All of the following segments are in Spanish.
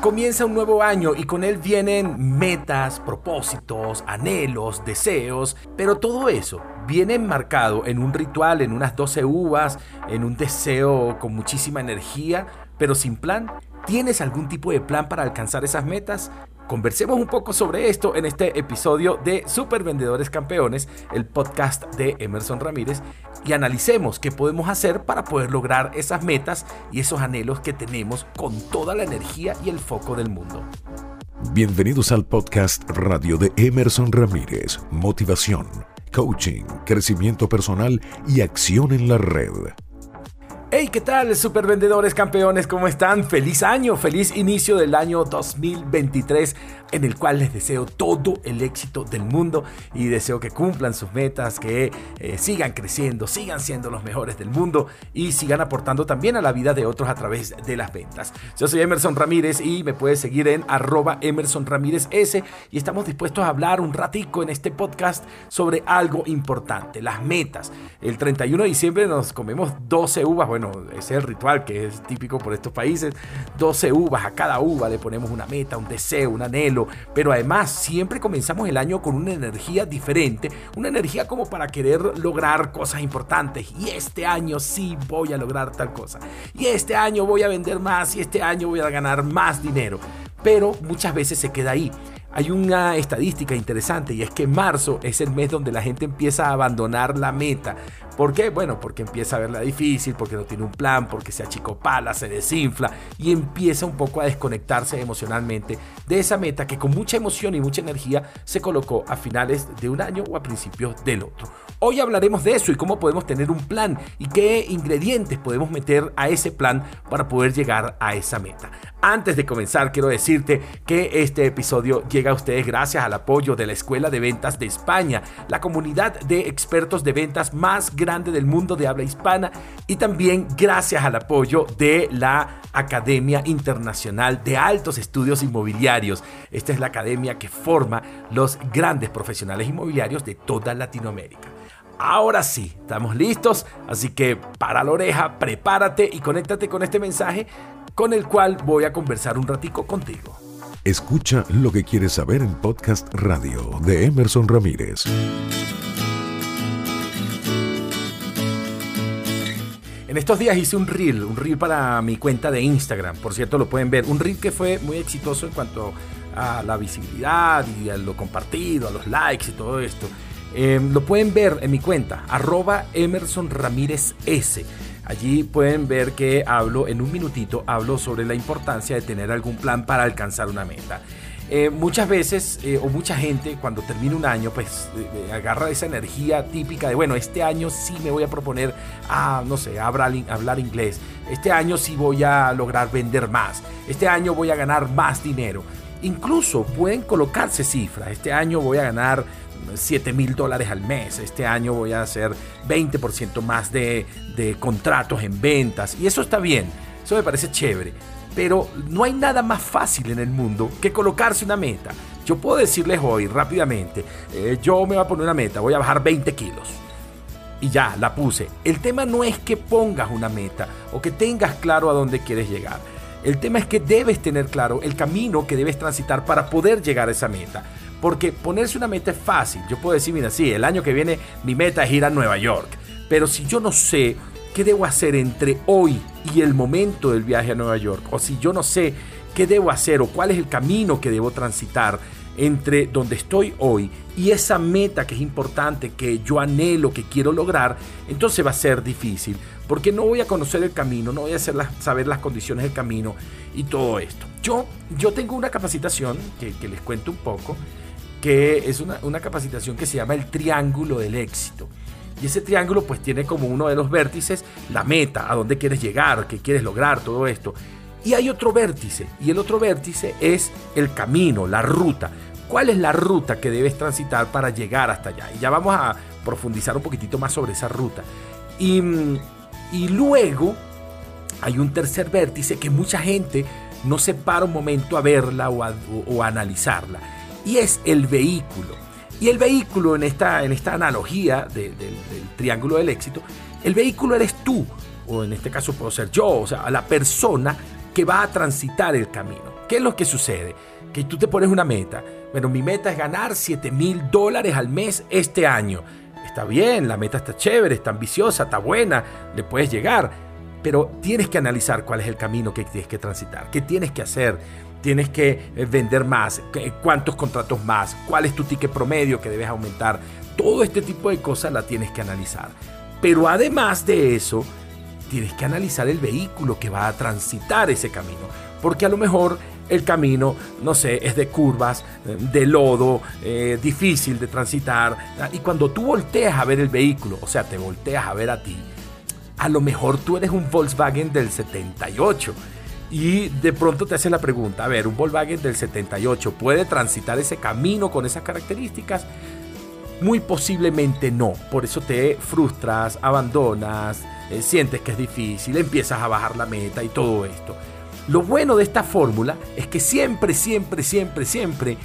Comienza un nuevo año y con él vienen metas, propósitos, anhelos, deseos, pero todo eso viene enmarcado en un ritual, en unas 12 uvas, en un deseo con muchísima energía, pero sin plan. ¿Tienes algún tipo de plan para alcanzar esas metas? Conversemos un poco sobre esto en este episodio de Super Vendedores Campeones, el podcast de Emerson Ramírez, y analicemos qué podemos hacer para poder lograr esas metas y esos anhelos que tenemos con toda la energía y el foco del mundo. Bienvenidos al podcast radio de Emerson Ramírez, motivación, coaching, crecimiento personal y acción en la red. Hey, ¿qué tal, super vendedores campeones? ¿Cómo están? Feliz año, feliz inicio del año 2023, en el cual les deseo todo el éxito del mundo y deseo que cumplan sus metas, que eh, sigan creciendo, sigan siendo los mejores del mundo y sigan aportando también a la vida de otros a través de las ventas. Yo soy Emerson Ramírez y me puedes seguir en arroba y estamos dispuestos a hablar un ratico en este podcast sobre algo importante, las metas. El 31 de diciembre nos comemos 12 uvas, ese es el ritual que es típico por estos países. 12 uvas, a cada uva le ponemos una meta, un deseo, un anhelo, pero además siempre comenzamos el año con una energía diferente, una energía como para querer lograr cosas importantes. Y este año sí voy a lograr tal cosa. Y este año voy a vender más y este año voy a ganar más dinero. Pero muchas veces se queda ahí. Hay una estadística interesante y es que marzo es el mes donde la gente empieza a abandonar la meta. ¿Por qué? Bueno, porque empieza a verla difícil, porque no tiene un plan, porque se achicopala, se desinfla y empieza un poco a desconectarse emocionalmente de esa meta que con mucha emoción y mucha energía se colocó a finales de un año o a principios del otro. Hoy hablaremos de eso y cómo podemos tener un plan y qué ingredientes podemos meter a ese plan para poder llegar a esa meta. Antes de comenzar, quiero decirte que este episodio llega a ustedes gracias al apoyo de la Escuela de Ventas de España, la comunidad de expertos de ventas más grande del mundo de habla hispana y también gracias al apoyo de la Academia Internacional de Altos Estudios Inmobiliarios. Esta es la academia que forma los grandes profesionales inmobiliarios de toda Latinoamérica. Ahora sí, estamos listos, así que para la oreja, prepárate y conéctate con este mensaje con el cual voy a conversar un ratico contigo. Escucha lo que quieres saber en Podcast Radio de Emerson Ramírez. En estos días hice un reel, un reel para mi cuenta de Instagram, por cierto lo pueden ver, un reel que fue muy exitoso en cuanto a la visibilidad y a lo compartido, a los likes y todo esto. Em, lo pueden ver en mi cuenta, arroba Emerson Ramírez S. Allí pueden ver que hablo en un minutito, hablo sobre la importancia de tener algún plan para alcanzar una meta. Eh, muchas veces eh, o mucha gente cuando termina un año pues eh, agarra esa energía típica de bueno este año sí me voy a proponer a no sé hablar, hablar inglés este año sí voy a lograr vender más este año voy a ganar más dinero incluso pueden colocarse cifras este año voy a ganar 7 mil dólares al mes. Este año voy a hacer 20% más de, de contratos en ventas. Y eso está bien. Eso me parece chévere. Pero no hay nada más fácil en el mundo que colocarse una meta. Yo puedo decirles hoy rápidamente, eh, yo me voy a poner una meta, voy a bajar 20 kilos. Y ya, la puse. El tema no es que pongas una meta o que tengas claro a dónde quieres llegar. El tema es que debes tener claro el camino que debes transitar para poder llegar a esa meta. Porque ponerse una meta es fácil. Yo puedo decir, mira, sí, el año que viene mi meta es ir a Nueva York. Pero si yo no sé qué debo hacer entre hoy y el momento del viaje a Nueva York, o si yo no sé qué debo hacer o cuál es el camino que debo transitar entre donde estoy hoy y esa meta que es importante, que yo anhelo, que quiero lograr, entonces va a ser difícil, porque no voy a conocer el camino, no voy a saber las condiciones del camino y todo esto. Yo, yo tengo una capacitación que, que les cuento un poco, que es una, capacitación que se llama el triángulo del éxito. Y ese triángulo pues tiene como uno de los vértices la meta, a dónde quieres llegar, qué quieres lograr, todo esto. Y hay otro vértice, y el otro vértice es el camino, la ruta. ¿Cuál es la ruta que debes transitar para llegar hasta allá? Y ya vamos a profundizar un poquitito más sobre esa ruta. Y, y luego hay un tercer vértice que mucha gente no se para un momento a verla o o a analizarla y es el vehículo. Y el vehículo en esta, en esta analogía del triángulo del éxito, el vehículo eres tú, o en este caso puedo ser yo, o sea, la persona que va a transitar el camino. ¿Qué es lo que sucede? Que tú te pones una meta. Bueno, mi meta es ganar 7 mil dólares al mes este año. Está bien, la meta está chévere, está ambiciosa, está buena, le puedes llegar. Pero tienes que analizar cuál es el camino que tienes que transitar, qué tienes que hacer. Tienes que eh, vender más, cuántos contratos más, cuál es tu ticket promedio que debes aumentar. Todo este tipo de cosas la tienes que analizar. Pero además de eso, tienes que analizar el vehículo que va a transitar ese camino. Porque a lo mejor el camino, no sé, es de curvas, eh, de lodo, eh, difícil de transitar. Y cuando tú volteas a ver el vehículo, o sea, te volteas a ver a ti, a lo mejor tú eres un Volkswagen del 78. Y de pronto te hace la pregunta, a ver, un Volkswagen del 78 puede transitar ese camino con esas características? Muy posiblemente no. Por eso te frustras, abandonas, eh, sientes que es difícil, empiezas a bajar la meta y todo esto. Lo bueno de esta fórmula es que siempre, siempre, siempre, siempre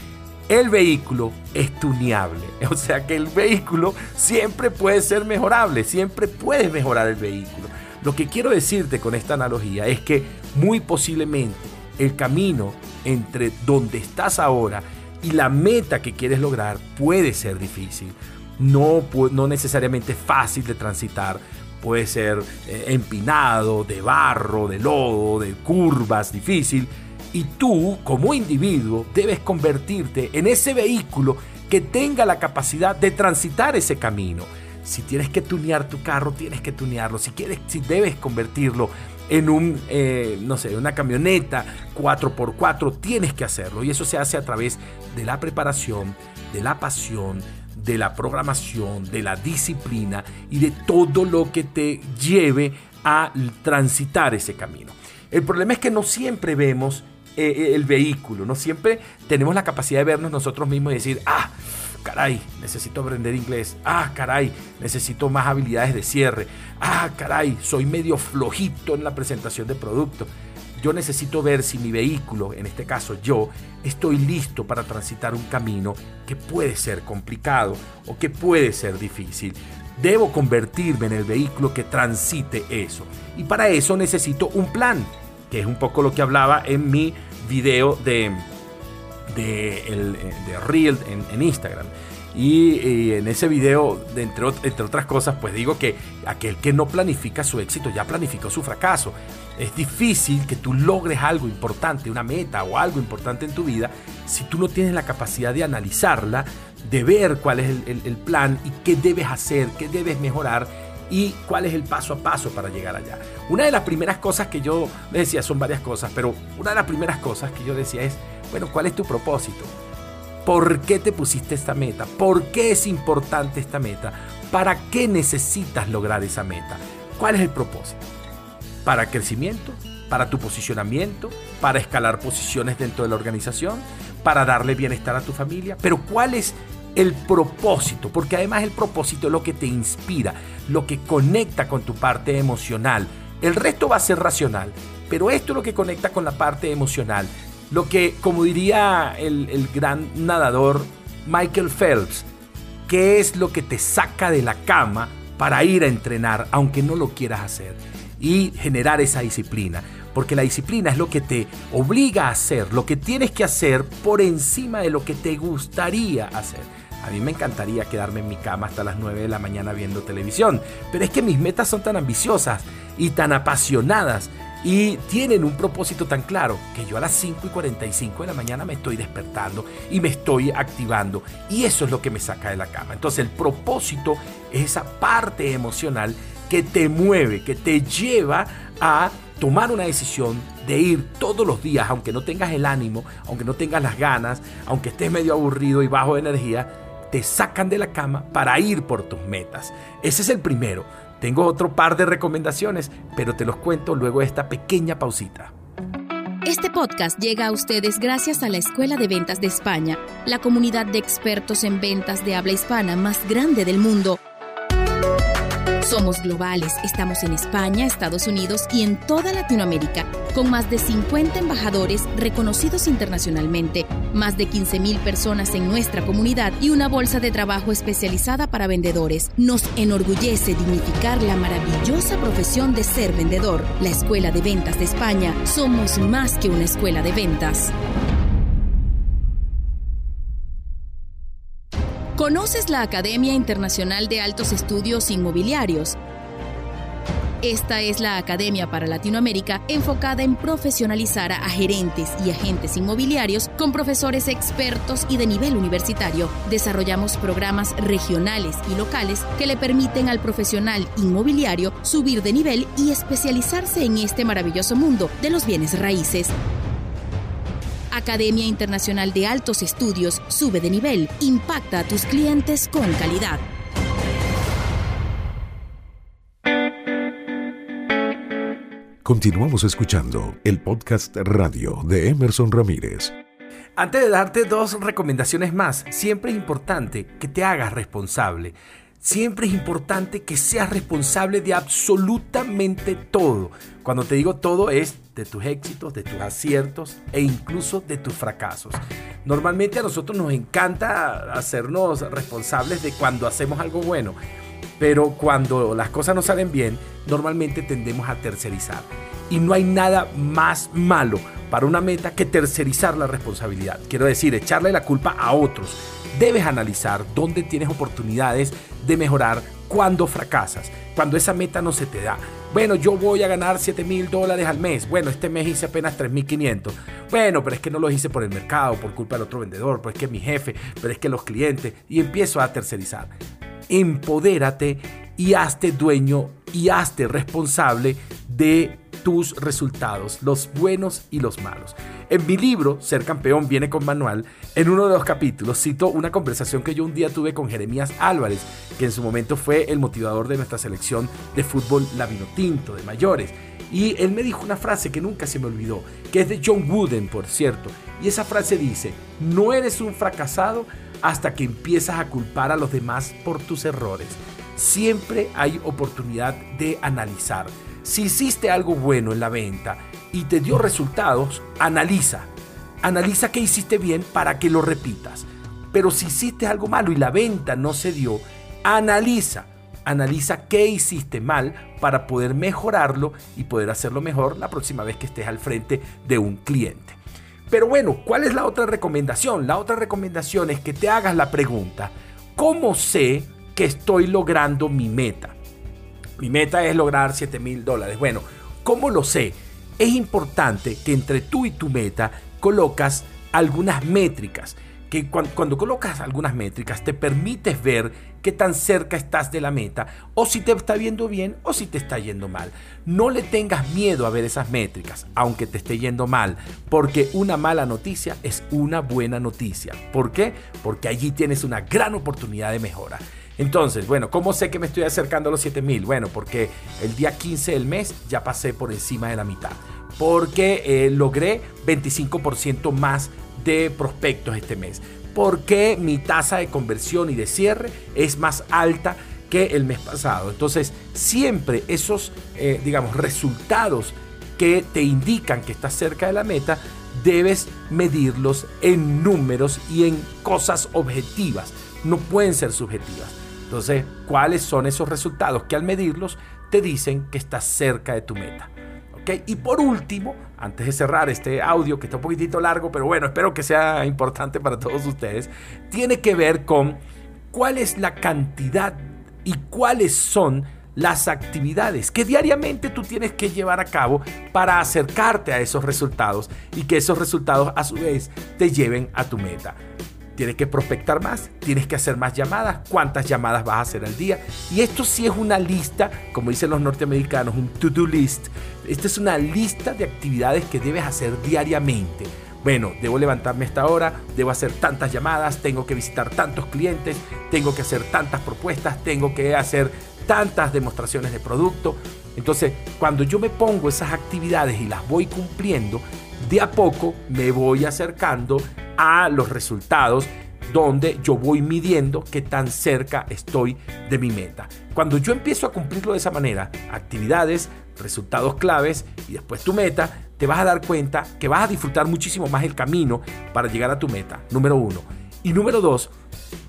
el vehículo es tuneable. O sea que el vehículo siempre puede ser mejorable, siempre puedes mejorar el vehículo. Lo que quiero decirte con esta analogía es que muy posiblemente el camino entre donde estás ahora y la meta que quieres lograr puede ser difícil. No, no necesariamente fácil de transitar, puede ser eh, empinado, de barro, de lodo, de curvas, difícil. Y tú, como individuo, debes convertirte en ese vehículo que tenga la capacidad de transitar ese camino. Si tienes que tunear tu carro, tienes que tunearlo. Si quieres, si debes convertirlo en un, eh, no sé, una camioneta 4x4, tienes que hacerlo. Y eso se hace a través de la preparación, de la pasión, de la programación, de la disciplina y de todo lo que te lleve a transitar ese camino. El problema es que no siempre vemos eh, eh, el vehículo, no siempre tenemos la capacidad de vernos nosotros mismos y decir, ah, caray, necesito aprender inglés, ah, caray, necesito más habilidades de cierre, ah, caray, soy medio flojito en la presentación de producto. Yo necesito ver si mi vehículo, en este caso yo, estoy listo para transitar un camino que puede ser complicado o que puede ser difícil. Debo convertirme en el vehículo que transite eso. Y para eso necesito un plan, que es un poco lo que hablaba en mi video de, de, el, de Reel en, en Instagram. Y, en ese video, entre, entre, otras cosas, pues digo que aquel que no planifica su éxito ya planificó su fracaso. Es difícil que tú logres algo importante, una meta o algo importante en tu vida, si tú no tienes la capacidad de analizarla, de ver cuál es el, el plan y qué debes hacer, qué debes mejorar y cuál es el paso a paso para llegar allá. Una de las primeras cosas que yo decía, son varias cosas, pero una de las primeras cosas que yo decía es, bueno, ¿cuál es tu propósito? ¿Por qué te pusiste esta meta? ¿Por qué es importante esta meta? ¿Para qué necesitas lograr esa meta? ¿Cuál es el propósito? ¿Para crecimiento? ¿Para tu posicionamiento? ¿Para escalar posiciones dentro de la organización? ¿Para darle bienestar a tu familia? Pero ¿cuál es el propósito? Porque además el propósito es lo que te inspira, lo que conecta con tu parte emocional. El resto va a ser racional, pero esto es lo que conecta con la parte emocional. Lo que, como diría el, gran nadador Michael Phelps, ¿qué es lo que te saca de la cama para ir a entrenar, aunque no lo quieras hacer? Y generar esa disciplina. Porque la disciplina es lo que te obliga a hacer, lo que tienes que hacer por encima de lo que te gustaría hacer. A mí me encantaría quedarme en mi cama hasta las 9 de la mañana viendo televisión, pero es que mis metas son tan ambiciosas y tan apasionadas y tienen un propósito tan claro que yo a las 5 y 45 de la mañana me estoy despertando y me estoy activando y eso es lo que me saca de la cama. Entonces el propósito es esa parte emocional que te mueve, que te lleva a tomar una decisión de ir todos los días, aunque no tengas el ánimo, aunque no tengas las ganas, aunque estés medio aburrido y bajo de energía, te sacan de la cama para ir por tus metas. Ese es el primero. Tengo otro par de recomendaciones, pero te los cuento luego de esta pequeña pausita. Este podcast llega a ustedes gracias a la Escuela de Ventas de España, la comunidad de expertos en ventas de habla hispana más grande del mundo. Somos globales, estamos en España, Estados Unidos y en toda Latinoamérica, con más de 50 embajadores reconocidos internacionalmente, más de 15.000 personas en nuestra comunidad y una bolsa de trabajo especializada para vendedores. Nos enorgullece dignificar la maravillosa profesión de ser vendedor. La Escuela de Ventas de España somos más que una escuela de ventas. ¿Conoces la Academia Internacional de Altos Estudios Inmobiliarios? Esta es la Academia para Latinoamérica enfocada en profesionalizar a gerentes y agentes inmobiliarios con profesores expertos y de nivel universitario. Desarrollamos programas regionales y locales que le permiten al profesional inmobiliario subir de nivel y especializarse en este maravilloso mundo de los bienes raíces. Academia Internacional de Altos Estudios sube de nivel, impacta a tus clientes con calidad. Continuamos escuchando el podcast radio de Emerson Ramírez. Antes de darte dos recomendaciones más, siempre es importante que te hagas responsable. Siempre es importante que seas responsable de absolutamente todo. Cuando te digo todo es de tus éxitos, de tus aciertos e incluso de tus fracasos. Normalmente a nosotros nos encanta hacernos responsables de cuando hacemos algo bueno, pero cuando las cosas no salen bien, normalmente tendemos a tercerizar. Y no hay nada más malo para una meta que tercerizar la responsabilidad. Quiero decir, echarle la culpa a otros. Debes analizar dónde tienes oportunidades de mejorar cuando fracasas, cuando esa meta no se te da. Bueno, yo voy a ganar 7 mil dólares al mes. Bueno, este mes hice apenas 3.500. Bueno, pero es que no lo hice por el mercado, por culpa del otro vendedor, pero es que mi jefe, pero es que los clientes. Y empiezo a tercerizar. Empodérate y hazte dueño y hazte responsable de tus resultados, los buenos y los malos. En mi libro, Ser Campeón viene con manual, en uno de los capítulos cito una conversación que yo un día tuve con Jeremías Álvarez, que en su momento fue el motivador de nuestra selección de fútbol lavino tinto de mayores. Y él me dijo una frase que nunca se me olvidó, que es de John Wooden, por cierto. Y esa frase dice, no eres un fracasado hasta que empiezas a culpar a los demás por tus errores. Siempre hay oportunidad de analizar. Si hiciste algo bueno en la venta y te dio resultados, analiza. Analiza qué hiciste bien para que lo repitas. Pero si hiciste algo malo y la venta no se dio, analiza. Analiza qué hiciste mal para poder mejorarlo y poder hacerlo mejor la próxima vez que estés al frente de un cliente. Pero bueno, ¿cuál es la otra recomendación? La otra recomendación es que te hagas la pregunta, ¿cómo sé que estoy logrando mi meta? Mi meta es lograr 7 mil dólares. Bueno, ¿cómo lo sé? Es importante que entre tú y tu meta colocas algunas métricas. Que cuando, colocas algunas métricas te permites ver qué tan cerca estás de la meta o si te está viendo bien o si te está yendo mal. No le tengas miedo a ver esas métricas, aunque te esté yendo mal, porque una mala noticia es una buena noticia. ¿Por qué? Porque allí tienes una gran oportunidad de mejora. Entonces, bueno, ¿cómo sé que me estoy acercando a los 7000? Bueno, porque el día 15 del mes ya pasé por encima de la mitad. Porque eh, logré 25% más de prospectos este mes. Porque mi tasa de conversión y de cierre es más alta que el mes pasado. Entonces, siempre esos, eh, digamos, resultados que te indican que estás cerca de la meta, debes medirlos en números y en cosas objetivas. No pueden ser subjetivas. Entonces, ¿cuáles son esos resultados que al medirlos te dicen que estás cerca de tu meta? ¿Okay? Y por último, antes de cerrar este audio que está un poquitito largo, pero bueno, espero que sea importante para todos ustedes, tiene que ver con cuál es la cantidad y cuáles son las actividades que diariamente tú tienes que llevar a cabo para acercarte a esos resultados y que esos resultados a su vez te lleven a tu meta. Tienes que prospectar más, tienes que hacer más llamadas, cuántas llamadas vas a hacer al día. Y esto sí es una lista, como dicen los norteamericanos, un to-do list. Esta es una lista de actividades que debes hacer diariamente. Bueno, debo levantarme a esta hora, debo hacer tantas llamadas, tengo que visitar tantos clientes, tengo que hacer tantas propuestas, tengo que hacer tantas demostraciones de producto. Entonces, cuando yo me pongo esas actividades y las voy cumpliendo, de a poco me voy acercando a los resultados donde yo voy midiendo qué tan cerca estoy de mi meta. Cuando yo empiezo a cumplirlo de esa manera, actividades, resultados claves y después tu meta, te vas a dar cuenta que vas a disfrutar muchísimo más el camino para llegar a tu meta, número uno. Y número dos,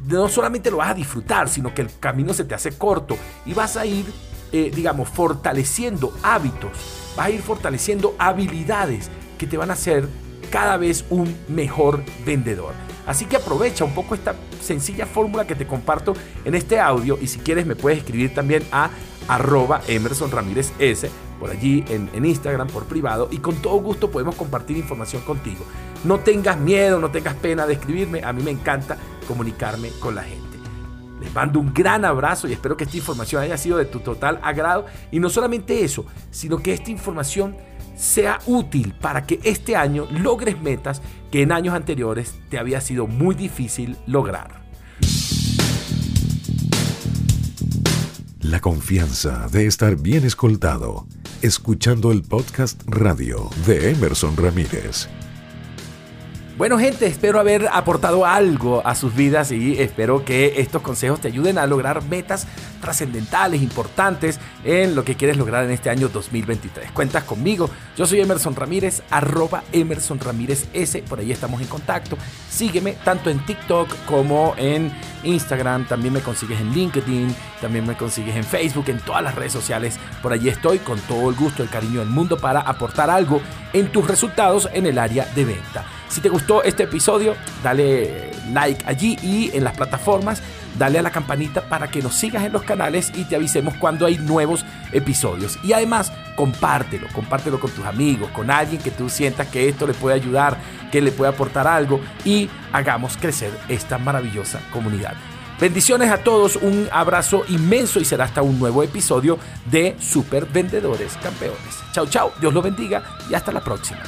no solamente lo vas a disfrutar, sino que el camino se te hace corto y vas a ir, eh, digamos, fortaleciendo hábitos, vas a ir fortaleciendo habilidades que te van a hacer cada vez un mejor vendedor. Así que aprovecha un poco esta sencilla fórmula que te comparto en este audio y si quieres me puedes escribir también a arroba Emerson Ramírez S por allí en, en, Instagram por privado y con todo gusto podemos compartir información contigo. No tengas miedo, no tengas pena de escribirme, a mí me encanta comunicarme con la gente. Les mando un gran abrazo y espero que esta información haya sido de tu total agrado y no solamente eso, sino que esta información sea útil para que este año logres metas que en años anteriores te había sido muy difícil lograr. La confianza de estar bien escoltado, escuchando el podcast radio de Emerson Ramírez. Bueno gente, espero haber aportado algo a sus vidas y espero que estos consejos te ayuden a lograr metas trascendentales, importantes en lo que quieres lograr en este año 2023. Cuentas conmigo, yo soy Emerson Ramírez, arroba Emerson Ramírez S, por ahí estamos en contacto. Sígueme tanto en TikTok como en Instagram, también me consigues en LinkedIn, también me consigues en Facebook, en todas las redes sociales. Por allí estoy con todo el gusto, el cariño del mundo para aportar algo en tus resultados en el área de venta. Si te gustó este episodio, dale like allí y en las plataformas, dale a la campanita para que nos sigas en los canales y te avisemos cuando hay nuevos episodios. Y además, compártelo, compártelo con tus amigos, con alguien que tú sientas que esto le puede ayudar, que le puede aportar algo y hagamos crecer esta maravillosa comunidad. Bendiciones a todos, un abrazo inmenso y será hasta un nuevo episodio de Super Vendedores Campeones. Chao, chao, Dios los bendiga y hasta la próxima.